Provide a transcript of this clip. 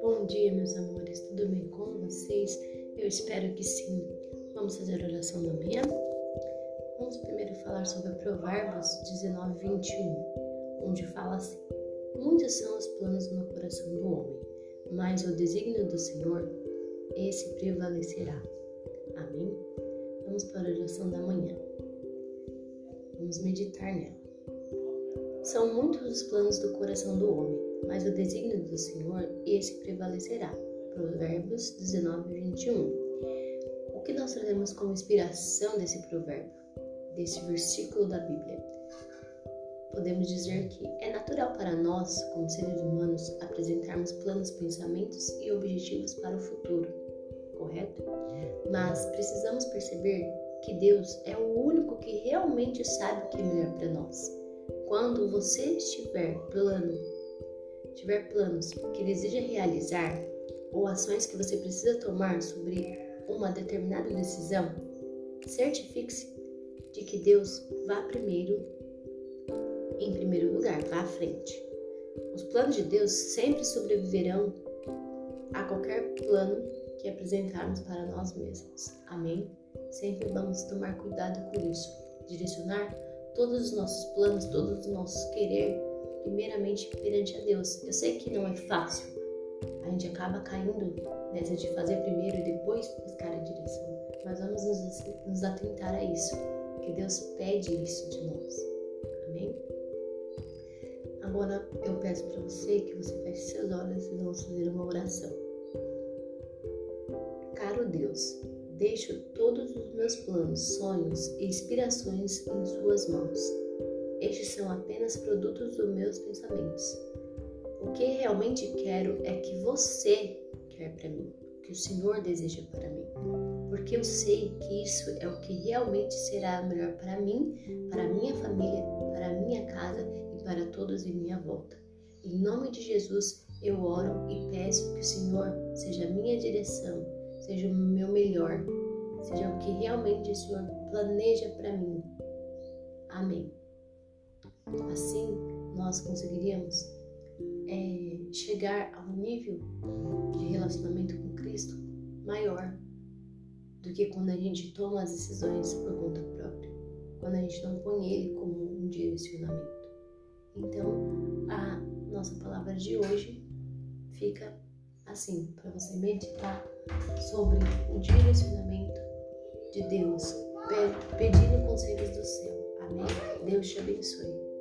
Bom dia, meus amores, tudo bem com vocês? Eu espero que sim. Vamos fazer a oração da manhã? Vamos primeiro falar sobre Provérbios 19, 21, onde fala assim: Muitos são os planos no coração do homem, mas o desígnio do Senhor, esse prevalecerá. Amém? Vamos para a oração da manhã. Vamos meditar nela. São muitos os planos do coração do homem, mas o desígnio do Senhor, esse prevalecerá. Provérbios 19, 21. O que nós trazemos como inspiração desse provérbio, desse versículo da Bíblia? Podemos dizer que é natural para nós, como seres humanos, apresentarmos planos, pensamentos e objetivos para o futuro, correto? Mas precisamos perceber que Deus é o único que realmente sabe o que é melhor para nós. Quando você estiver plano, tiver planos que deseja realizar ou ações que você precisa tomar sobre uma determinada decisão, certifique-se de que Deus vá primeiro, em primeiro lugar, vá à frente. Os planos de Deus sempre sobreviverão a qualquer plano que apresentarmos para nós mesmos. Amém? Sempre vamos tomar cuidado com isso, direcionar todos os nossos planos, todos os nossos querer, primeiramente perante a Deus. Eu sei que não é fácil, a gente acaba caindo nessa de fazer primeiro e depois buscar a direção, mas vamos nos, nos atentar a isso, que Deus pede isso de nós. Amém? Agora eu peço para você que você feche seus olhos e vamos fazer uma oração. Caro Deus, Deixo todos os meus planos, sonhos e inspirações em Suas mãos. Estes são apenas produtos dos meus pensamentos. O que realmente quero é que você quer para mim, que o Senhor deseja para mim, porque eu sei que isso é o que realmente será melhor para mim, para minha família, para minha casa e para todos em minha volta. Em nome de Jesus, eu oro e peço que o Senhor seja minha direção seja o meu melhor, seja o que realmente o Senhor planeja para mim. Amém. Assim, nós conseguiríamos é, chegar a um nível de relacionamento com Cristo maior do que quando a gente toma as decisões por conta própria, quando a gente não põe Ele como um direcionamento. Então, a nossa palavra de hoje fica assim, para você meditar sobre o direcionamento de Deus, pedindo conselhos do céu. Amém? Deus te abençoe.